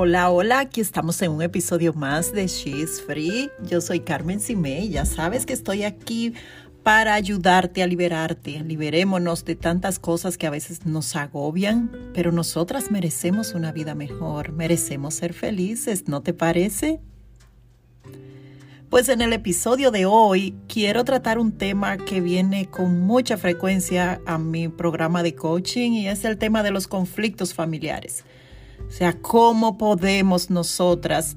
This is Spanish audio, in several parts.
Hola, hola, aquí estamos en un episodio más de She's Free. Yo soy Carmen Simé ya sabes que estoy aquí para ayudarte a liberarte. Liberémonos de tantas cosas que a veces nos agobian, pero nosotras merecemos una vida mejor, merecemos ser felices, ¿no te parece? Pues en el episodio de hoy quiero tratar un tema que viene con mucha frecuencia a mi programa de coaching y es el tema de los conflictos familiares. O sea, ¿cómo podemos nosotras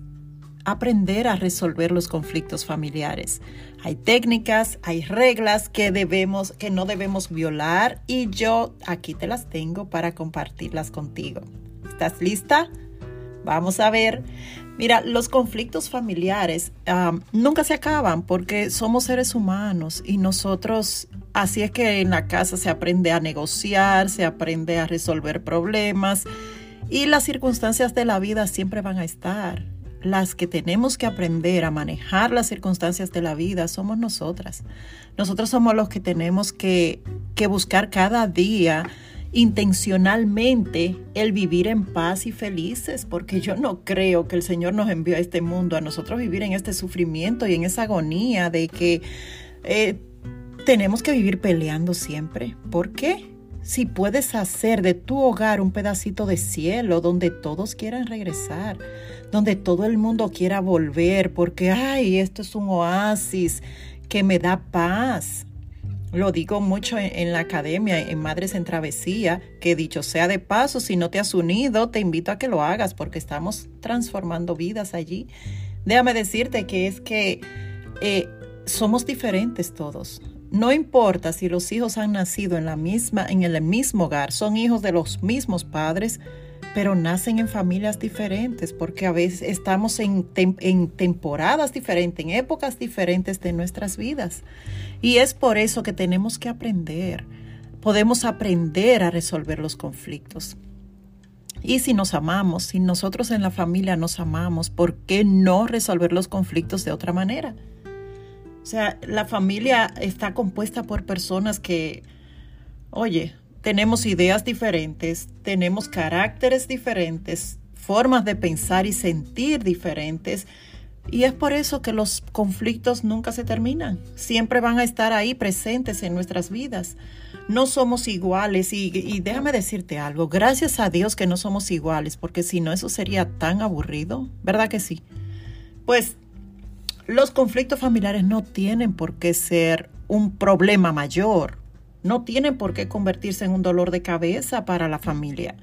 aprender a resolver los conflictos familiares? Hay técnicas, hay reglas que debemos, que no debemos violar y yo aquí te las tengo para compartirlas contigo. ¿Estás lista? Vamos a ver. Mira, los conflictos familiares nunca se acaban porque somos seres humanos y nosotros, así es que en la casa se aprende a negociar, se aprende a resolver problemas y las circunstancias de la vida siempre van a estar. Las que tenemos que aprender a manejar las circunstancias de la vida somos nosotras. Nosotros somos los que tenemos que, que buscar cada día intencionalmente el vivir en paz y felices, porque yo no creo que el Señor nos envió a este mundo a nosotros vivir en este sufrimiento y en esa agonía de que eh, tenemos que vivir peleando siempre. ¿Por qué? Si puedes hacer de tu hogar un pedacito de cielo donde todos quieran regresar, donde todo el mundo quiera volver, porque, ay, esto es un oasis que me da paz. Lo digo mucho en, la academia, en Madres en Travesía, que dicho sea de paso, si no te has unido, te invito a que lo hagas porque estamos transformando vidas allí. Déjame decirte que es que eh, somos diferentes todos. No importa si los hijos han nacido en la misma, en el mismo hogar, son hijos de los mismos padres, pero nacen en familias diferentes, porque a veces estamos en, en, temporadas diferentes, en épocas diferentes de nuestras vidas. Y es por eso que tenemos que aprender. Podemos aprender a resolver los conflictos. Y si nos amamos, si nosotros en la familia nos amamos, ¿por qué no resolver los conflictos de otra manera? O sea, la familia está compuesta por personas que, oye, tenemos ideas diferentes, tenemos caracteres diferentes, formas de pensar y sentir diferentes. Y es por eso que los conflictos nunca se terminan. Siempre van a estar ahí presentes en nuestras vidas. No somos iguales y, y, déjame decirte algo, gracias a Dios que no somos iguales, porque si no eso sería tan aburrido, ¿verdad que sí? Pues los conflictos familiares no tienen por qué ser un problema mayor, no tienen por qué convertirse en un dolor de cabeza para la familia.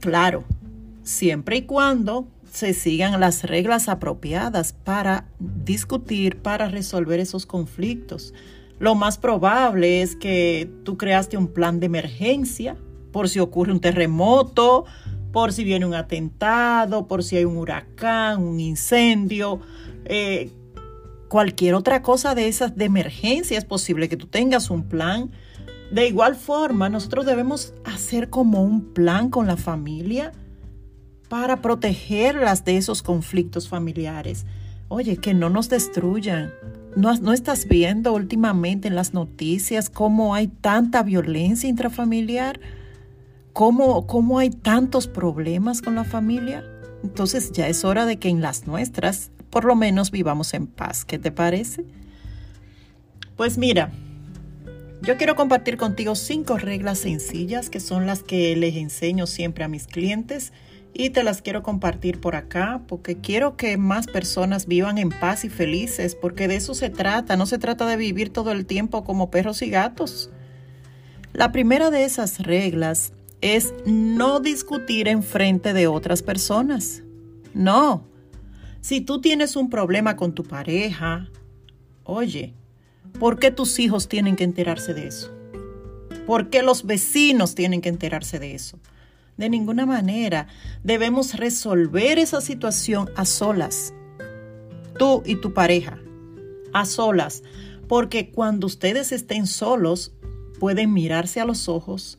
Claro, siempre y cuando se sigan las reglas apropiadas para discutir, para resolver esos conflictos. Lo más probable es que tú creaste un plan de emergencia por si ocurre un terremoto, por si viene un atentado, por si hay un huracán, un incendio, eh, cualquier otra cosa de esas de emergencia, es posible que tú tengas un plan. De igual forma, nosotros debemos hacer como un plan con la familia para protegerlas de esos conflictos familiares. Oye, que no nos destruyan. ¿No, ¿No, estás viendo últimamente en las noticias cómo hay tanta violencia intrafamiliar? ¿Cómo, ¿Cómo hay tantos problemas con la familia? Entonces ya es hora de que en las nuestras por lo menos vivamos en paz. ¿Qué te parece? Pues mira, yo quiero compartir contigo cinco reglas sencillas que son las que les enseño siempre a mis clientes y te las quiero compartir por acá porque quiero que más personas vivan en paz y felices porque de eso se trata, no se trata de vivir todo el tiempo como perros y gatos. La primera de esas reglas es no discutir en frente de otras personas. No, si tú tienes un problema con tu pareja, oye, ¿por qué tus hijos tienen que enterarse de eso? ¿Por qué los vecinos tienen que enterarse de eso? De ninguna manera debemos resolver esa situación a solas. Tú y tu pareja, a solas, porque cuando ustedes estén solos, pueden mirarse a los ojos,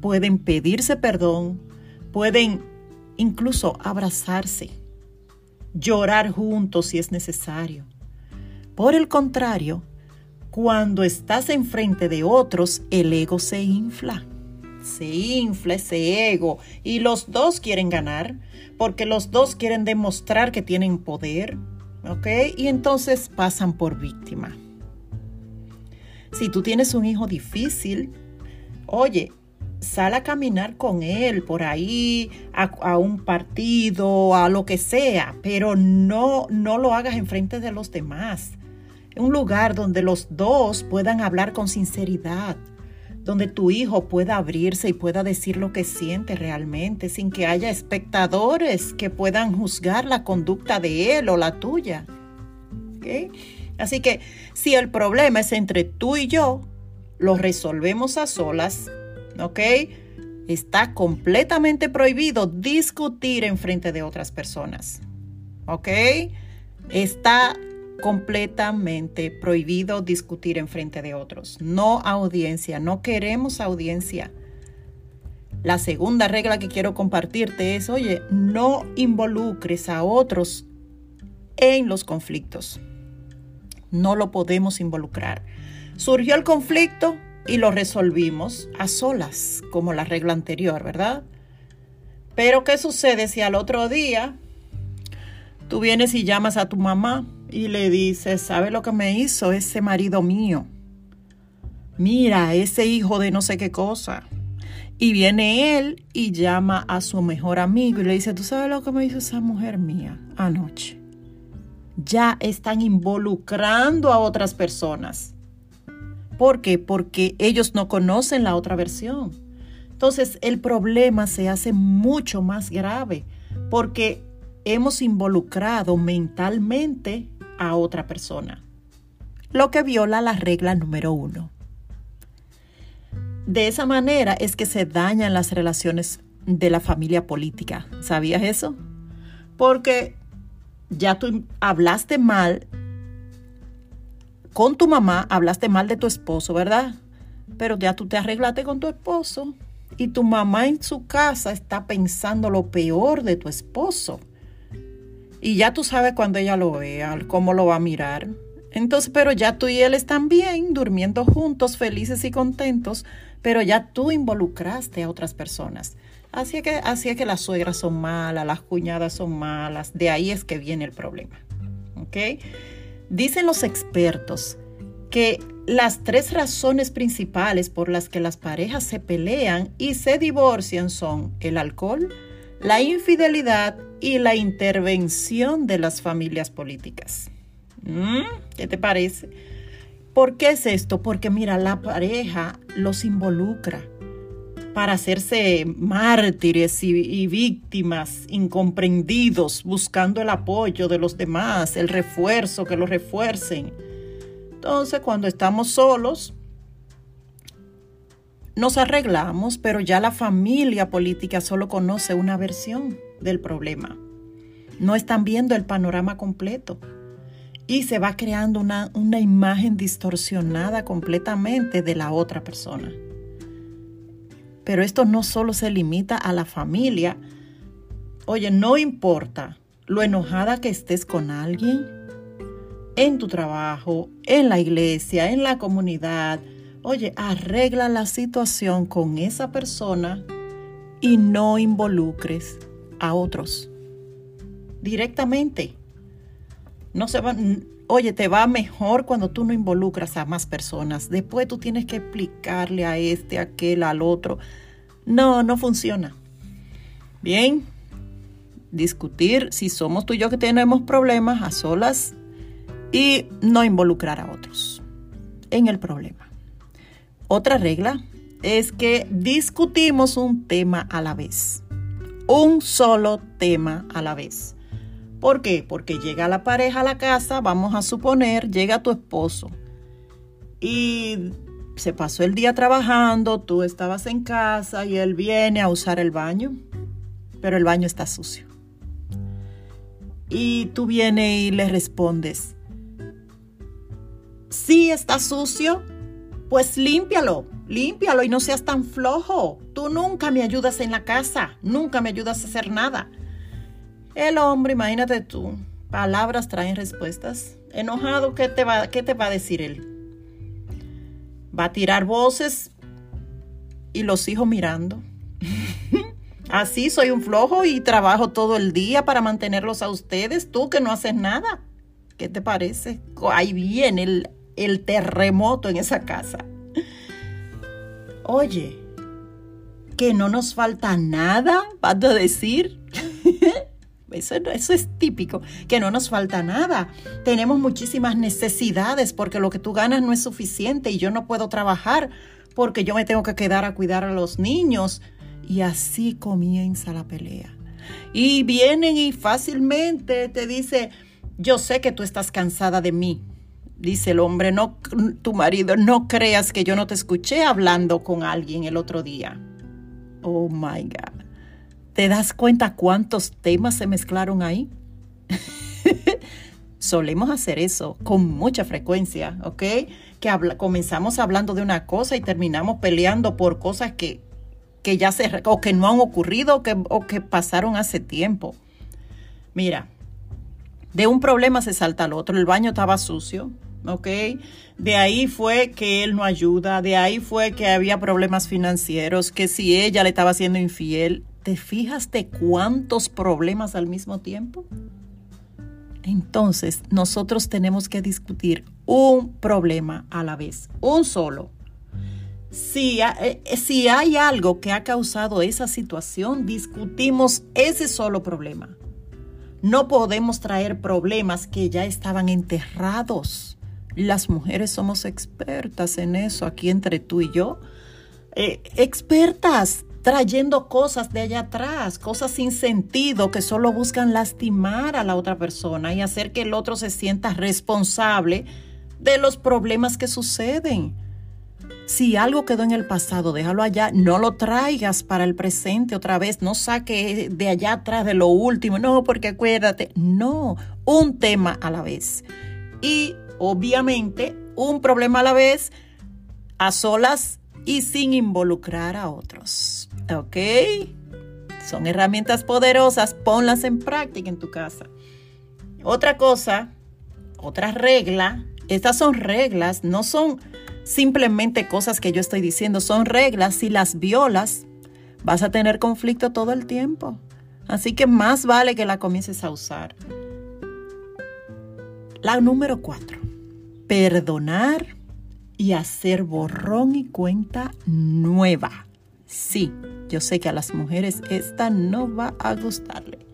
pueden pedirse perdón, pueden incluso abrazarse llorar juntos si es necesario. Por el contrario, cuando estás enfrente de otros, el ego se infla. se infla ese ego y los dos quieren ganar porque los dos quieren demostrar que tienen poder, ¿ok? Y entonces pasan por víctima. Si tú tienes un hijo difícil, oye, sal a caminar con él por ahí, a, un partido, a lo que sea, pero no, no lo hagas enfrente de los demás. Un lugar donde los dos puedan hablar con sinceridad, donde tu hijo pueda abrirse y pueda decir lo que siente realmente, sin que haya espectadores que puedan juzgar la conducta de él o la tuya. Así que si el problema es entre tú y yo, lo resolvemos a solas ¿ok? Está completamente prohibido discutir en frente de otras personas, ¿ok? Está completamente prohibido discutir en frente de otros. No audiencia, no queremos audiencia. La segunda regla que quiero compartirte es, oye, no involucres a otros en los conflictos. No lo podemos involucrar. Surgió el conflicto, y lo resolvimos a solas, como la regla anterior, ¿verdad? Pero ¿qué sucede si al otro día tú vienes y llamas a tu mamá y le dices, ¿sabe lo que me hizo ese marido mío? Mira, ese hijo de no sé qué cosa. Y viene él y llama a su mejor amigo y le dice, ¿tú sabes lo que me hizo esa mujer mía anoche? Ya están involucrando a otras personas. ¿Por qué? Porque ellos no conocen la otra versión. Entonces el problema se hace mucho más grave porque hemos involucrado mentalmente a otra persona, lo que viola la regla número uno. De esa manera es que se dañan las relaciones de la familia política. ¿Sabías eso? Porque ya tú hablaste mal con tu mamá hablaste mal de tu esposo, ¿verdad? Pero ya tú te arreglaste con tu esposo y tu mamá en su casa está pensando lo peor de tu esposo. Y ya tú sabes cuando ella lo vea, cómo lo va a mirar. Entonces, pero ya tú y él están bien, durmiendo juntos, felices y contentos, pero ya tú involucraste a otras personas. Así que, así que las suegras son malas, las cuñadas son malas, de ahí es que viene el problema. ¿Ok? Dicen los expertos que las tres razones principales por las que las parejas se pelean y se divorcian son el alcohol, la infidelidad y la intervención de las familias políticas. ¿Mm? ¿Qué te parece? ¿Por qué es esto? Porque mira, la pareja los involucra para hacerse mártires y, víctimas incomprendidos, buscando el apoyo de los demás, el refuerzo, que los refuercen. Entonces, cuando estamos solos, nos arreglamos, pero ya la familia política solo conoce una versión del problema. No están viendo el panorama completo. Y se va creando una, una imagen distorsionada completamente de la otra persona. Pero esto no solo se limita a la familia. Oye, no importa lo enojada que estés con alguien, en tu trabajo, en la iglesia, en la comunidad. Oye, arregla la situación con esa persona y no involucres a otros directamente. No se van, oye, te va mejor cuando tú no involucras a más personas. Después tú tienes que explicarle a este, a aquel, al otro. No, no funciona. Bien, discutir si somos tú y yo que tenemos problemas a solas y no involucrar a otros en el problema. Otra regla es que discutimos un tema a la vez. Un solo tema a la vez. ¿Por qué? Porque llega la pareja a la casa, vamos a suponer, llega tu esposo y se pasó el día trabajando, tú estabas en casa y él viene a usar el baño, pero el baño está sucio. Y tú vienes y le respondes, sí está sucio, pues límpialo, límpialo y no seas tan flojo. Tú nunca me ayudas en la casa, nunca me ayudas a hacer nada. El hombre, imagínate tú, palabras traen respuestas. Enojado, ¿qué te va, qué te va a decir él? Va a tirar voces y los hijos mirando. Así soy un flojo y trabajo todo el día para mantenerlos a ustedes, tú que no haces nada. ¿Qué te parece? Ahí viene el, terremoto en esa casa. Oye, que no nos falta nada, vas a decir. Eso, eso, es típico, que no nos falta nada. Tenemos muchísimas necesidades porque lo que tú ganas no es suficiente y yo no puedo trabajar porque yo me tengo que quedar a cuidar a los niños. Y así comienza la pelea. Y vienen y fácilmente te dice, yo sé que tú estás cansada de mí. Dice el hombre, no, tu marido, no creas que yo no te escuché hablando con alguien el otro día. Oh my God. ¿Te das cuenta cuántos temas se mezclaron ahí? Solemos hacer eso con mucha frecuencia, ¿ok? Que comenzamos hablando de una cosa y terminamos peleando por cosas que, que ya se, o que no han ocurrido o que, o que pasaron hace tiempo. Mira, de un problema se salta al otro. El baño estaba sucio, ¿ok? De ahí fue que él no ayuda, de ahí fue que había problemas financieros, que si ella le estaba siendo infiel, ¿te fijas de cuántos problemas al mismo tiempo? Entonces, nosotros tenemos que discutir un problema a la vez, un solo. Si, eh, si hay algo que ha causado esa situación, discutimos ese solo problema. No podemos traer problemas que ya estaban enterrados. Las mujeres somos expertas en eso, aquí entre tú y yo. Eh, expertas trayendo cosas de allá atrás, cosas sin sentido que solo buscan lastimar a la otra persona y hacer que el otro se sienta responsable de los problemas que suceden. Si algo quedó en el pasado, déjalo allá, no lo traigas para el presente otra vez, no saque de allá atrás de lo último, no, porque acuérdate, no, un tema a la vez. Y obviamente un problema a la vez, a solas y sin involucrar a otros. ¿Ok? Son herramientas poderosas, ponlas en práctica en tu casa. Otra cosa, otra regla, estas son reglas, no son simplemente cosas que yo estoy diciendo, son reglas, si las violas, vas a tener conflicto todo el tiempo. Así que más vale que la comiences a usar. La número cuatro perdonar y hacer borrón y cuenta nueva. Sí, yo sé que a las mujeres esta no va a gustarle.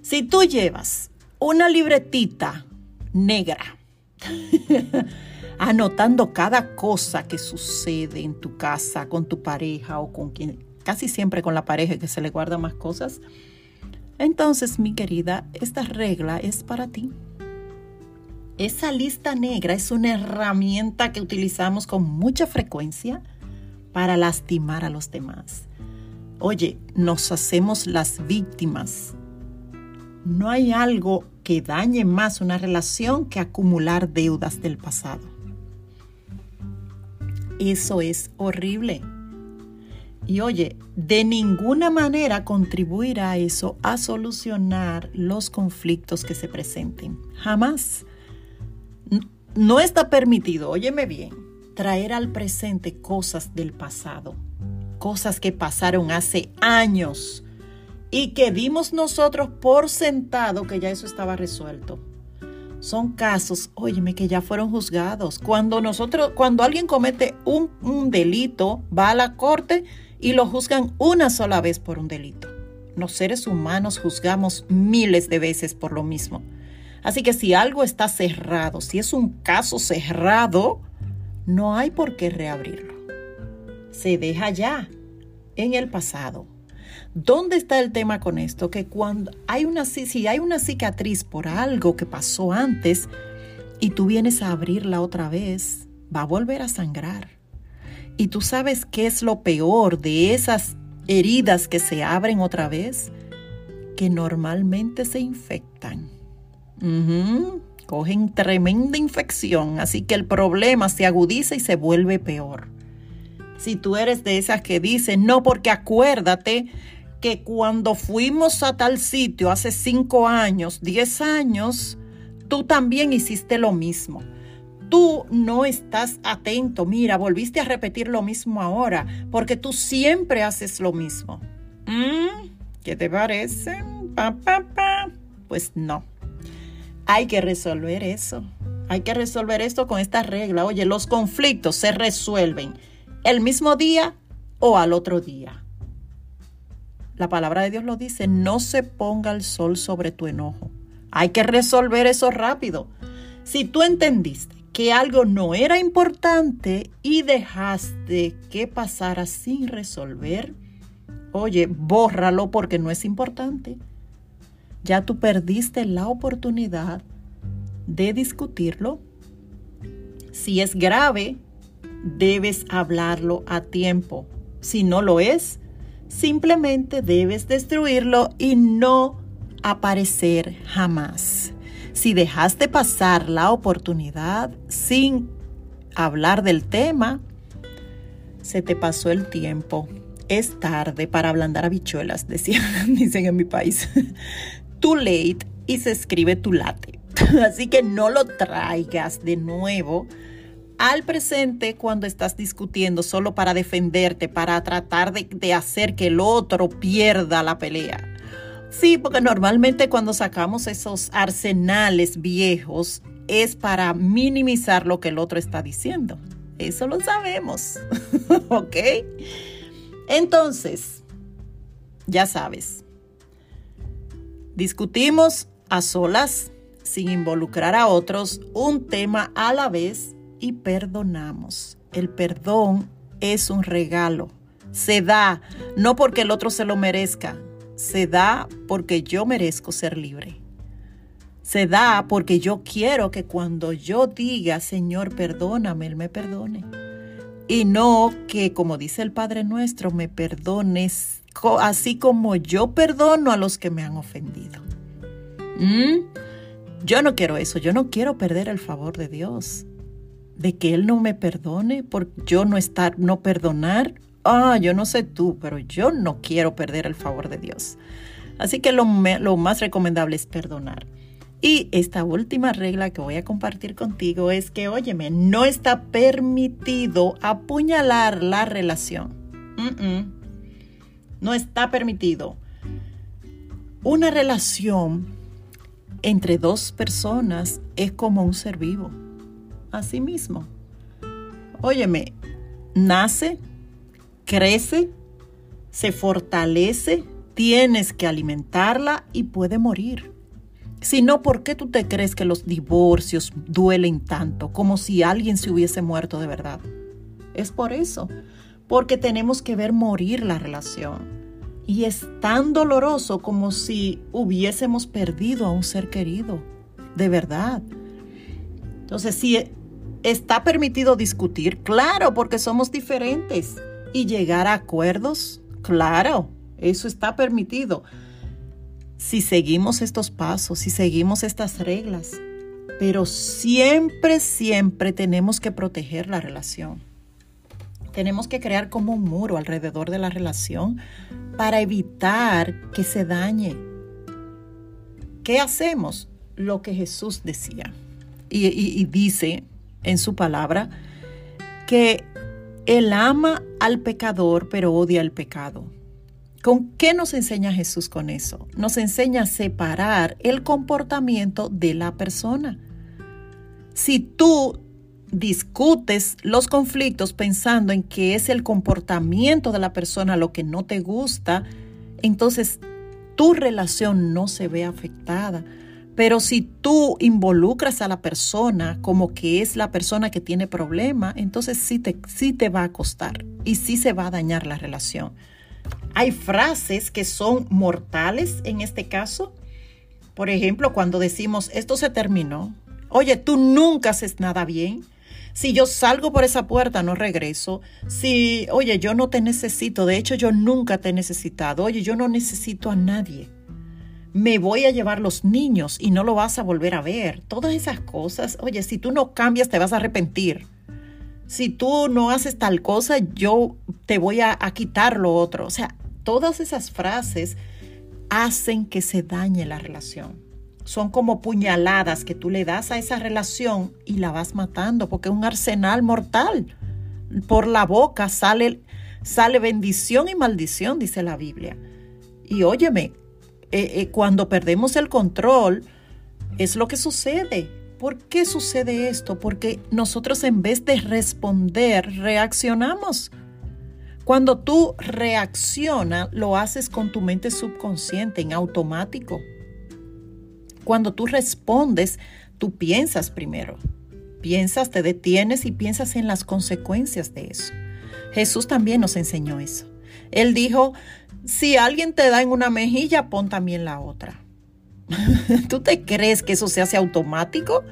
Si tú llevas una libretita negra, anotando cada cosa que sucede en tu casa, con tu pareja o con quien, casi siempre con la pareja que se le guarda más cosas, entonces mi querida, esta regla es para ti. Esa lista negra es una herramienta que utilizamos con mucha frecuencia para lastimar a los demás. Oye, nos hacemos las víctimas. No hay algo que dañe más una relación que acumular deudas del pasado. Eso es horrible. Y oye, de ninguna manera contribuirá eso a solucionar los conflictos que se presenten. Jamás. No está permitido, óyeme bien, traer al presente cosas del pasado, cosas que pasaron hace años y que dimos nosotros por sentado que ya eso estaba resuelto. Son casos, óyeme, que ya fueron juzgados. Cuando nosotros, cuando alguien comete un, un delito, va a la corte y lo juzgan una sola vez por un delito. Los seres humanos juzgamos miles de veces por lo mismo. Así que si algo está cerrado, si es un caso cerrado, no hay por qué reabrirlo. Se deja ya en el pasado. ¿Dónde está el tema con esto? Que cuando hay una, si hay una cicatriz por algo que pasó antes y tú vienes a abrirla otra vez, va a volver a sangrar. Y tú sabes qué es lo peor de esas heridas que se abren otra vez, que normalmente se infectan. Cogen tremenda infección, así que el problema se agudiza y se vuelve peor. Si tú eres de esas que dicen, no, porque acuérdate que cuando fuimos a tal sitio hace cinco años, diez años, tú también hiciste lo mismo. tú no estás atento, mira, volviste a repetir lo mismo ahora, porque tú siempre haces lo mismo. ¿Mm? ¿Qué te parece? Pa, pa, pa. Pues no. Hay que resolver eso. Hay que resolver esto con esta regla. Oye, los conflictos se resuelven el mismo día o al otro día. La palabra de Dios lo dice, no se ponga el sol sobre tu enojo. Hay que resolver eso rápido. Si tú entendiste que algo no era importante y dejaste que pasara sin resolver, oye, bórralo porque no es importante. Ya tú perdiste la oportunidad de discutirlo. Si es grave, debes hablarlo a tiempo. Si no lo es, simplemente debes destruirlo y no aparecer jamás. Si dejaste pasar la oportunidad sin hablar del tema, se te pasó el tiempo. Es tarde para ablandar habichuelas, decían, dicen en mi país. Too late y se escribe tu late. Así que no lo traigas de nuevo al presente cuando estás discutiendo solo para defenderte, para tratar de, de, hacer que el otro pierda la pelea. Sí, porque normalmente cuando sacamos esos arsenales viejos es para minimizar lo que el otro está diciendo. Eso lo sabemos. ¿Ok? Entonces, ya sabes, discutimos a solas, sin involucrar a otros, un tema a la vez y perdonamos. El perdón es un regalo. Se da, no porque el otro se lo merezca, se da porque yo merezco ser libre. Se da porque yo quiero que cuando yo diga, Señor, perdóname, Él me perdone. Y no que, como dice el Padre nuestro, me perdones así como yo perdono a los que me han ofendido. ¿Mm? Yo no quiero eso, yo no quiero perder el favor de Dios. De que Él no me perdone por yo no estar, no perdonar ah, yo no sé tú, pero yo no quiero perder el favor de Dios. Así que lo, lo más recomendable es perdonar. Y esta última regla que voy a compartir contigo es que, óyeme, no está permitido apuñalar la relación. No está permitido. Una relación entre dos personas es como un ser vivo. Así mismo. Óyeme, nace, crece, se fortalece, tienes que alimentarla y puede morir. Si no, ¿por qué tú te crees que los divorcios duelen tanto como si alguien se hubiese muerto de verdad? Es por eso, porque tenemos que ver morir la relación. Y es tan doloroso como si hubiésemos perdido a un ser querido, de verdad. Entonces, si está permitido discutir, claro, porque somos diferentes y llegar a acuerdos, claro, eso está permitido. Si seguimos estos pasos, si seguimos estas reglas, pero siempre, siempre tenemos que proteger la relación. Tenemos que crear como un muro alrededor de la relación para evitar que se dañe. ¿Qué hacemos? Lo que Jesús decía. Y, dice en su palabra que él ama al pecador, pero odia el pecado. ¿Con qué nos enseña Jesús con eso? Nos enseña a separar el comportamiento de la persona. Si tú discutes los conflictos pensando en que es el comportamiento de la persona lo que no te gusta, entonces tu relación no se ve afectada. Pero si tú involucras a la persona como que es la persona que tiene problema, entonces sí te, sí te va a costar y sí se va a dañar la relación. Hay frases que son mortales en este caso. Por ejemplo, cuando decimos, esto se terminó. Oye, tú nunca haces nada bien. Si yo salgo por esa puerta, no regreso. Si, oye, yo no te necesito. De hecho, yo nunca te he necesitado. Oye, yo no necesito a nadie me voy a llevar los niños y no lo vas a volver a ver. Todas esas cosas, oye, si tú no cambias te vas a arrepentir. Si tú no haces tal cosa, yo te voy a, quitar lo otro. O sea, todas esas frases hacen que se dañe la relación. Son como puñaladas que tú le das a esa relación y la vas matando, porque es un arsenal mortal. Por la boca sale, sale bendición y maldición, dice la Biblia. Y óyeme, eh, eh, cuando perdemos el control, es lo que sucede. ¿Por qué sucede esto? Porque nosotros en vez de responder, reaccionamos. Cuando tú reaccionas, lo haces con tu mente subconsciente, en automático. Cuando tú respondes, tú piensas primero. Piensas, te detienes y piensas en las consecuencias de eso. Jesús también nos enseñó eso. Él dijo, si alguien te da en una mejilla, pon también la otra. ¿Tú te crees que eso se hace automático?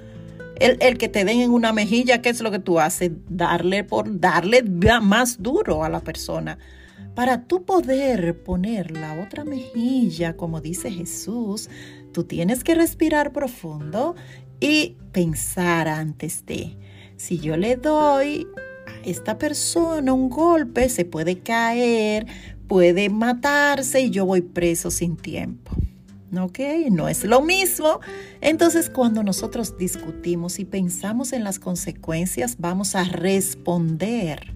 El, que te den en una mejilla, ¿qué es lo que tú haces? Darle por darle más duro a la persona. Para tú poder poner la otra mejilla, como dice Jesús, tú tienes que respirar profundo y pensar antes de, si yo le doy a esta persona un golpe, se puede caer, puede matarse y yo voy preso sin tiempo. ¿ok? No es lo mismo. Entonces, cuando nosotros discutimos y pensamos en las consecuencias, vamos a responder.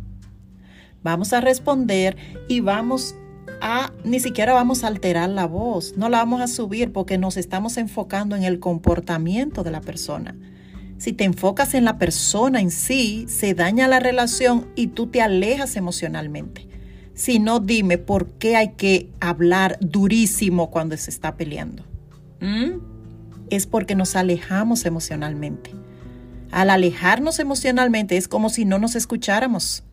Vamos a responder y vamos a, ni siquiera vamos a alterar la voz, no la vamos a subir porque nos estamos enfocando en el comportamiento de la persona. Si te enfocas en la persona en sí, se daña la relación y tú te alejas emocionalmente sino dime por qué hay que hablar durísimo cuando se está peleando. ¿Mm? Es porque nos alejamos emocionalmente. Al alejarnos emocionalmente es como si no nos escucháramos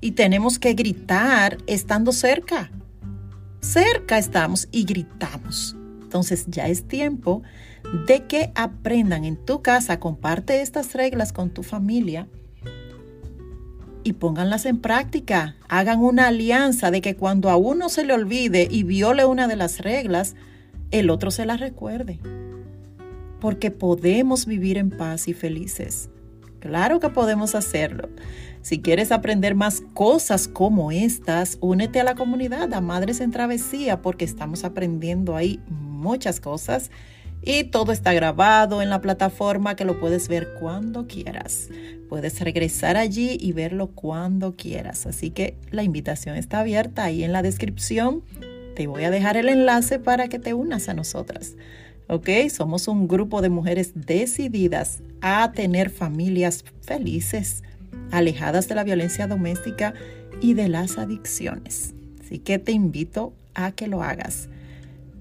y tenemos que gritar estando cerca. Cerca estamos y gritamos. Entonces ya es tiempo de que aprendan en tu casa, comparte estas reglas con tu familia y pónganlas en práctica. Hagan una alianza de que cuando a uno se le olvide y viole una de las reglas, el otro se las recuerde. Porque podemos vivir en paz y felices. Claro que podemos hacerlo. Si quieres aprender más cosas como estas, únete a la comunidad, a Madres en Travesía, porque estamos aprendiendo ahí muchas cosas y todo está grabado en la plataforma que lo puedes ver cuando quieras. Puedes regresar allí y verlo cuando quieras. Así que la invitación está abierta ahí en la descripción. Te voy a dejar el enlace para que te unas a nosotras. ¿Ok? Somos un grupo de mujeres decididas a tener familias felices, alejadas de la violencia doméstica y de las adicciones. Así que te invito a que lo hagas.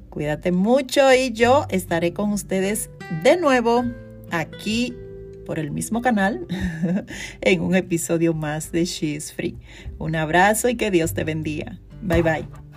Cuídate mucho y yo estaré con ustedes de nuevo aquí por el mismo canal en un episodio más de She's Free. Un abrazo y que Dios te bendiga. Bye bye.